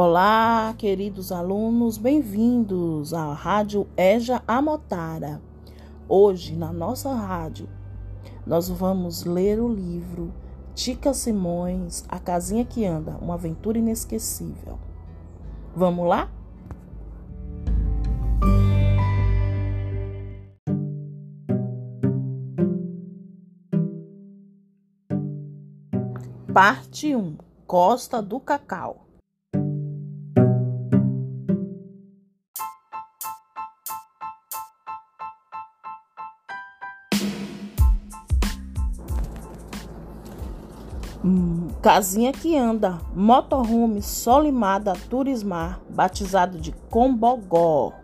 Olá, queridos alunos, bem-vindos à Rádio Eja Amotara. Hoje, na nossa rádio, nós vamos ler o livro Tica Simões, A Casinha que Anda, uma aventura inesquecível. Vamos lá? Parte 1 Costa do Cacau casinha que anda, motorhome Solimada Turismar, batizado de Combogó.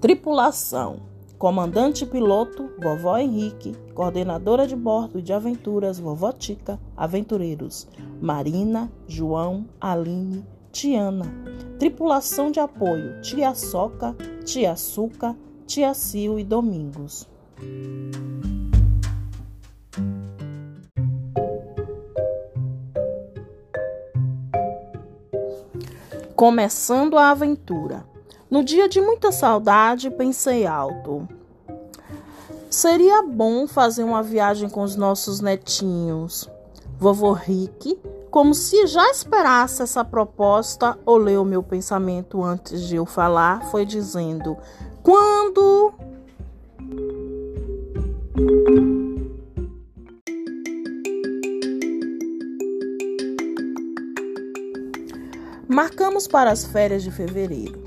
Tripulação: Comandante piloto, vovó Henrique, coordenadora de bordo de aventuras, vovó Tica, aventureiros, Marina, João, Aline, Tiana. Tripulação de apoio, tia Soca, tia Suca, tia Sil e Domingos. Começando a aventura. No dia de muita saudade, pensei alto. Seria bom fazer uma viagem com os nossos netinhos. Vovô Rick, como se já esperasse essa proposta, olhou meu pensamento antes de eu falar, foi dizendo: Quando. Marcamos para as férias de fevereiro.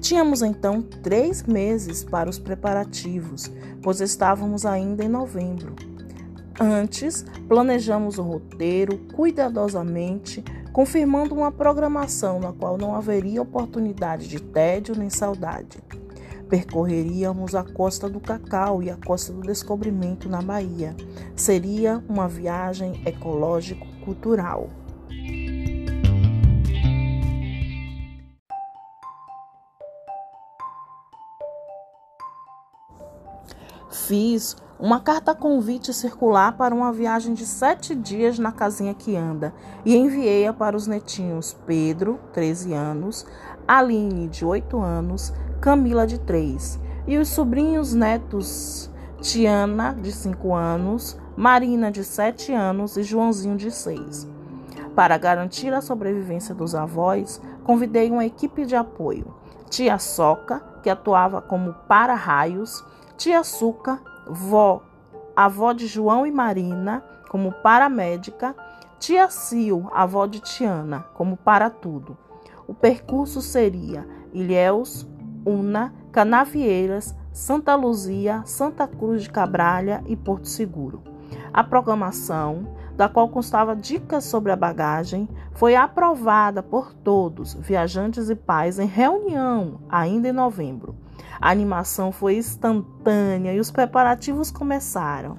Tínhamos então três meses para os preparativos, pois estávamos ainda em novembro. Antes, planejamos o roteiro cuidadosamente, confirmando uma programação na qual não haveria oportunidade de tédio nem saudade. Percorreríamos a costa do Cacau e a costa do Descobrimento na Bahia. Seria uma viagem ecológico-cultural. Fiz uma carta convite circular para uma viagem de sete dias na casinha que anda e enviei-a para os netinhos Pedro, 13 anos, Aline, de 8 anos, Camila, de 3, e os sobrinhos netos Tiana, de 5 anos, Marina, de 7 anos e Joãozinho, de 6. Para garantir a sobrevivência dos avós, convidei uma equipe de apoio. Tia Soca, que atuava como para-raios, Tia Suca, vó, avó de João e Marina, como paramédica, tia Sil, avó de Tiana, como para tudo. O percurso seria Ilhéus, Una, Canavieiras, Santa Luzia, Santa Cruz de Cabralha e Porto Seguro. A programação, da qual constava dicas sobre a bagagem, foi aprovada por todos, viajantes e pais, em reunião, ainda em novembro. A animação foi instantânea e os preparativos começaram.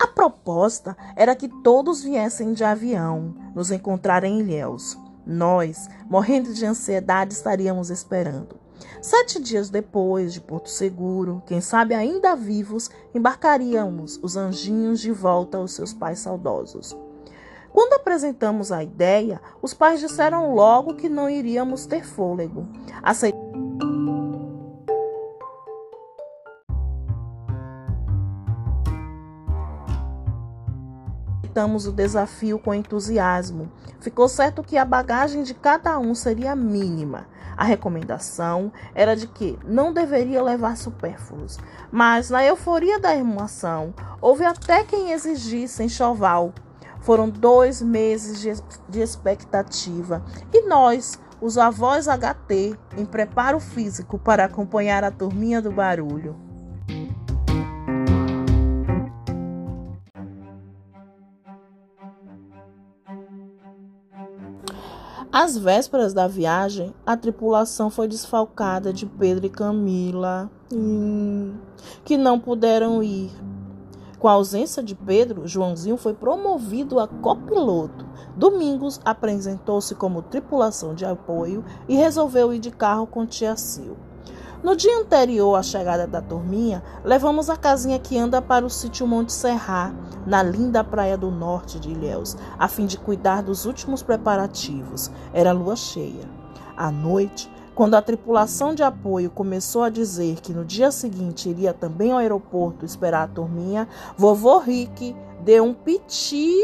A proposta era que todos viessem de avião nos encontrar em Ilhéus. Nós, morrendo de ansiedade, estaríamos esperando. Sete dias depois de Porto Seguro, quem sabe ainda vivos, embarcaríamos os anjinhos de volta aos seus pais saudosos. Quando apresentamos a ideia, os pais disseram logo que não iríamos ter fôlego. Aceitamos o desafio com entusiasmo. Ficou certo que a bagagem de cada um seria mínima. A recomendação era de que não deveria levar supérfluos, mas na euforia da emoção, houve até quem exigisse enxoval. Foram dois meses de, expectativa e nós, os avós HT, em preparo físico para acompanhar a turminha do barulho. Às vésperas da viagem, a tripulação foi desfalcada de Pedro e Camila, hum, que não puderam ir. Com a ausência de Pedro, Joãozinho foi promovido a copiloto. Domingos apresentou-se como tripulação de apoio e resolveu ir de carro com tia Sil. No dia anterior à chegada da turminha, levamos a casinha que anda para o sítio Monte Serra, na linda praia do norte de Ilhéus, a fim de cuidar dos últimos preparativos. Era lua cheia. À noite, quando a tripulação de apoio começou a dizer que no dia seguinte iria também ao aeroporto esperar a turminha, vovô Rick deu um piti.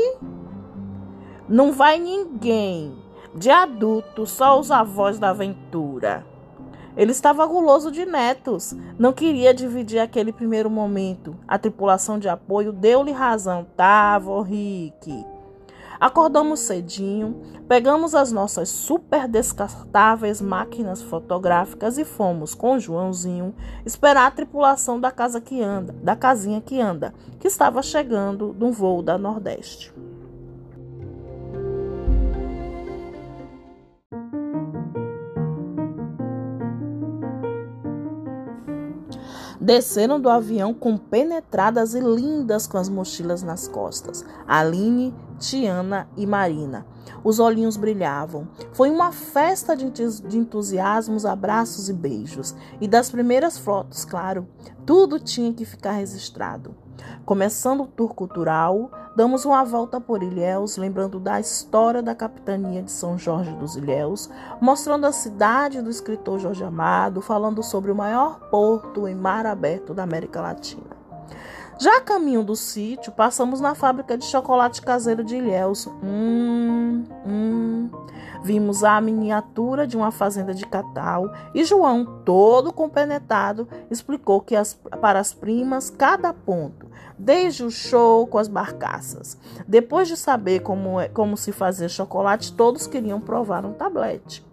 Não vai ninguém. De adulto, só os avós da aventura. Ele estava guloso de netos, não queria dividir aquele primeiro momento. A tripulação de apoio deu-lhe razão. Tava, Rick. Acordamos cedinho, pegamos as nossas super descartáveis máquinas fotográficas e fomos com Joãozinho esperar a tripulação da casa que anda, da casinha que anda, que estava chegando de um voo da Nordeste. Desceram do avião compenetradas e lindas com as mochilas nas costas. Aline, Tiana e Marina. Os olhinhos brilhavam. Foi uma festa de entusiasmos, abraços e beijos. E das primeiras fotos, claro. Tudo tinha que ficar registrado. Começando o tour cultural, damos uma volta por Ilhéus, lembrando da história da capitania de São Jorge dos Ilhéus, mostrando a cidade do escritor Jorge Amado, falando sobre o maior porto em mar aberto da América Latina. Já a caminho do sítio, passamos na fábrica de chocolate caseiro de Ilhéus. Hum, hum. Vimos a miniatura de uma fazenda de catal e João, todo compenetrado, explicou que as, para as primas cada ponto, desde o show com as barcaças. Depois de saber como, é, como se fazer chocolate, todos queriam provar um tablete.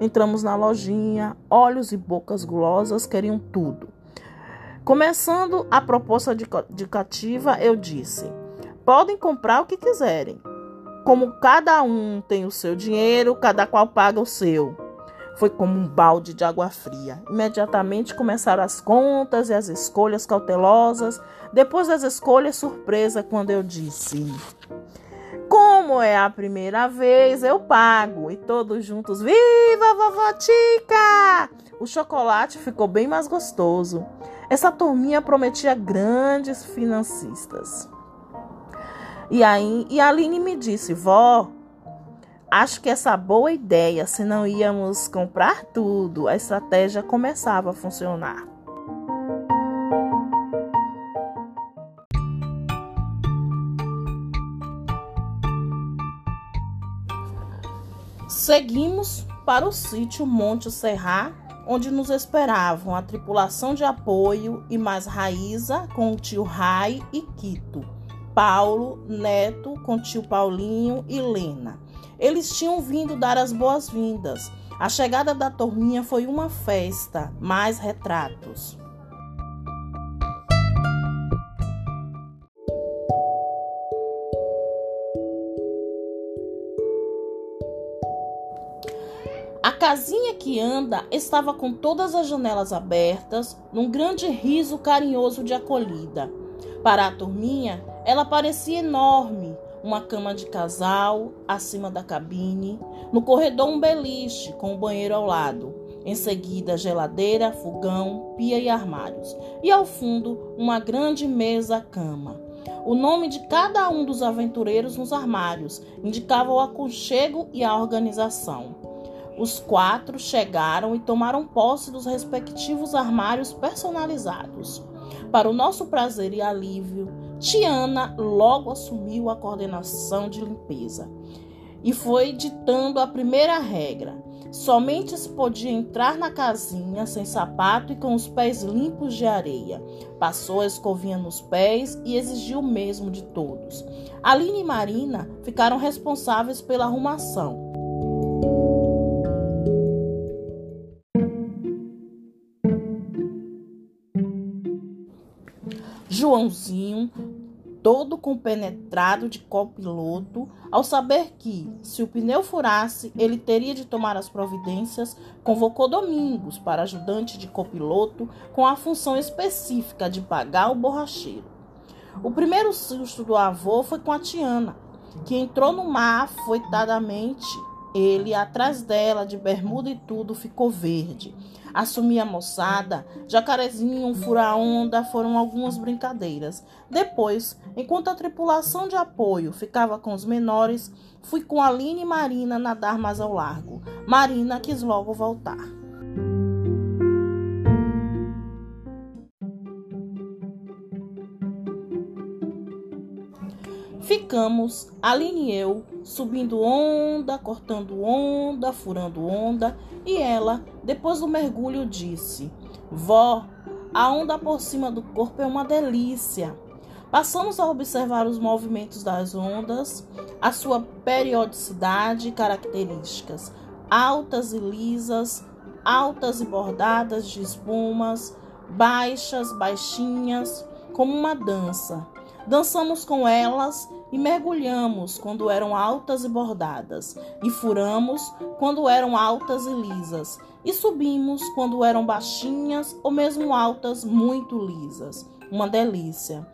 Entramos na lojinha, olhos e bocas gulosas queriam tudo. Começando a proposta de cativa, eu disse: podem comprar o que quiserem. Como cada um tem o seu dinheiro, cada qual paga o seu. Foi como um balde de água fria. Imediatamente começaram as contas e as escolhas cautelosas. Depois das escolhas, surpresa quando eu disse: Como é a primeira vez, eu pago. E todos juntos, viva vovó Tica! O chocolate ficou bem mais gostoso. Essa turminha prometia grandes financistas. E aí, e a Aline me disse, vó, acho que essa boa ideia, se não íamos comprar tudo, a estratégia começava a funcionar. Seguimos para o sítio Monte Serra onde nos esperavam a tripulação de apoio e mais Raíza com o tio Rai e Quito, Paulo, Neto com tio Paulinho e Lena. Eles tinham vindo dar as boas-vindas. A chegada da turminha foi uma festa, mais retratos. casinha que anda estava com todas as janelas abertas, num grande riso carinhoso de acolhida. Para a turminha, ela parecia enorme, uma cama de casal acima da cabine, no corredor um beliche com o banheiro ao lado, em seguida geladeira, fogão, pia e armários, e ao fundo uma grande mesa-cama. O nome de cada um dos aventureiros nos armários indicava o aconchego e a organização. Os quatro chegaram e tomaram posse dos respectivos armários personalizados. Para o nosso prazer e alívio, Tiana logo assumiu a coordenação de limpeza e foi ditando a primeira regra. Somente se podia entrar na casinha sem sapato e com os pés limpos de areia. Passou a escovinha nos pés e exigiu o mesmo de todos. Aline e Marina ficaram responsáveis pela arrumação. Joãozinho, todo compenetrado de copiloto, ao saber que, se o pneu furasse, ele teria de tomar as providências, convocou Domingos para ajudante de copiloto com a função específica de pagar o borracheiro. O primeiro susto do avô foi com a Tiana, que entrou no mar foitadamente. Ele, atrás dela, de bermuda e tudo, ficou verde. Assumi a moçada, jacarezinho, fura-onda, foram algumas brincadeiras. Depois, enquanto a tripulação de apoio ficava com os menores, fui com Aline e Marina nadar mais ao largo. Marina quis logo voltar. Ficamos, Aline e eu, subindo onda, cortando onda, furando onda, e ela, depois do mergulho, disse: Vó, a onda por cima do corpo é uma delícia. Passamos a observar os movimentos das ondas, a sua periodicidade e características, altas e lisas, altas e bordadas de espumas, baixas, baixinhas, como uma dança. Dançamos com elas e mergulhamos quando eram altas e bordadas, e furamos quando eram altas e lisas, e subimos quando eram baixinhas ou mesmo altas muito lisas. Uma delícia.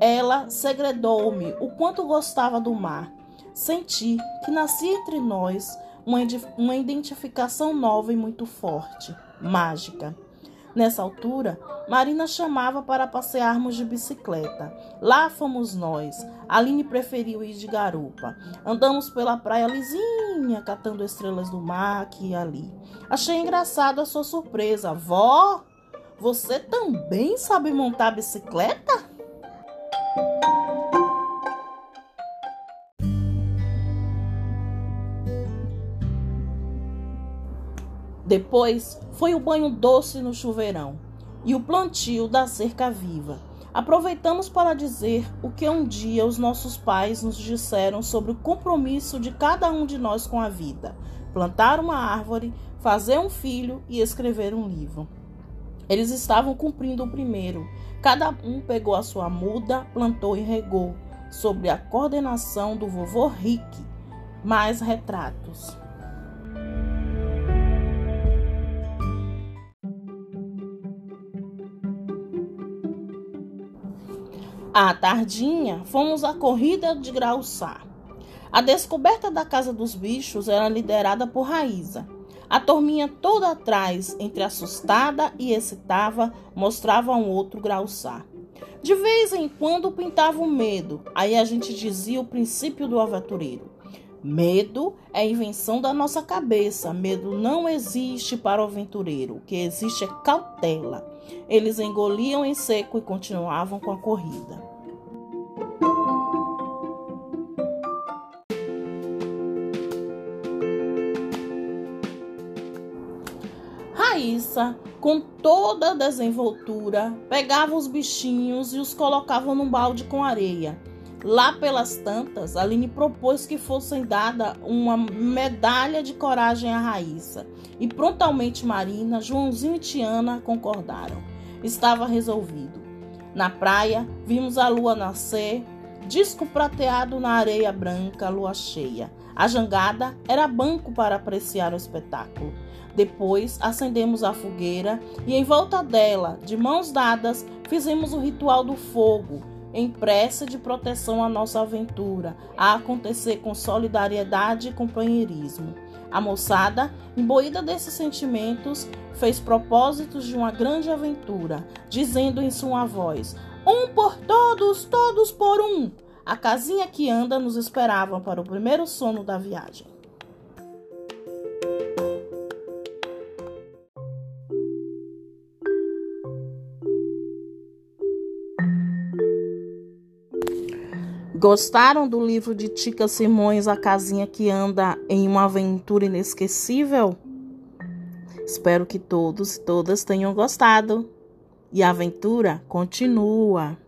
Ela segredou-me o quanto gostava do mar. Senti que nascia entre nós uma, uma identificação nova e muito forte, mágica. Nessa altura, Marina chamava para passearmos de bicicleta. Lá fomos nós. Aline preferiu ir de garupa. Andamos pela praia lisinha, catando estrelas do mar aqui e ali. Achei engraçado a sua surpresa. Vó, você também sabe montar bicicleta? Depois foi o banho doce no chuveirão e o plantio da cerca viva. Aproveitamos para dizer o que um dia os nossos pais nos disseram sobre o compromisso de cada um de nós com a vida: plantar uma árvore, fazer um filho e escrever um livro. Eles estavam cumprindo o primeiro. Cada um pegou a sua muda, plantou e regou, sob a coordenação do vovô Rick. Mais retratos. À tardinha, fomos à corrida de Grauçá. A descoberta da casa dos bichos era liderada por Raíza. A turminha toda atrás, entre assustada e excitava, mostrava um outro Grauçá. De vez em quando pintava o medo, aí a gente dizia o princípio do aventureiro. Medo é invenção da nossa cabeça. Medo não existe para o aventureiro. O que existe é cautela. Eles engoliam em seco e continuavam com a corrida. Raíssa, com toda a desenvoltura, pegava os bichinhos e os colocava num balde com areia. Lá pelas tantas, Aline propôs que fossem dada uma medalha de coragem a Raíssa. E prontamente Marina, Joãozinho e Tiana concordaram. Estava resolvido. Na praia, vimos a lua nascer, disco prateado na areia branca, lua cheia. A jangada era banco para apreciar o espetáculo. Depois acendemos a fogueira e, em volta dela, de mãos dadas, fizemos o ritual do fogo, em prece de proteção à nossa aventura, a acontecer com solidariedade e companheirismo. A moçada, imbuída desses sentimentos, fez propósitos de uma grande aventura, dizendo em sua voz: Um por todos, todos por um. A casinha que anda nos esperava para o primeiro sono da viagem. Gostaram do livro de Tica Simões, A Casinha que Anda em uma Aventura Inesquecível? Espero que todos e todas tenham gostado. E a aventura continua.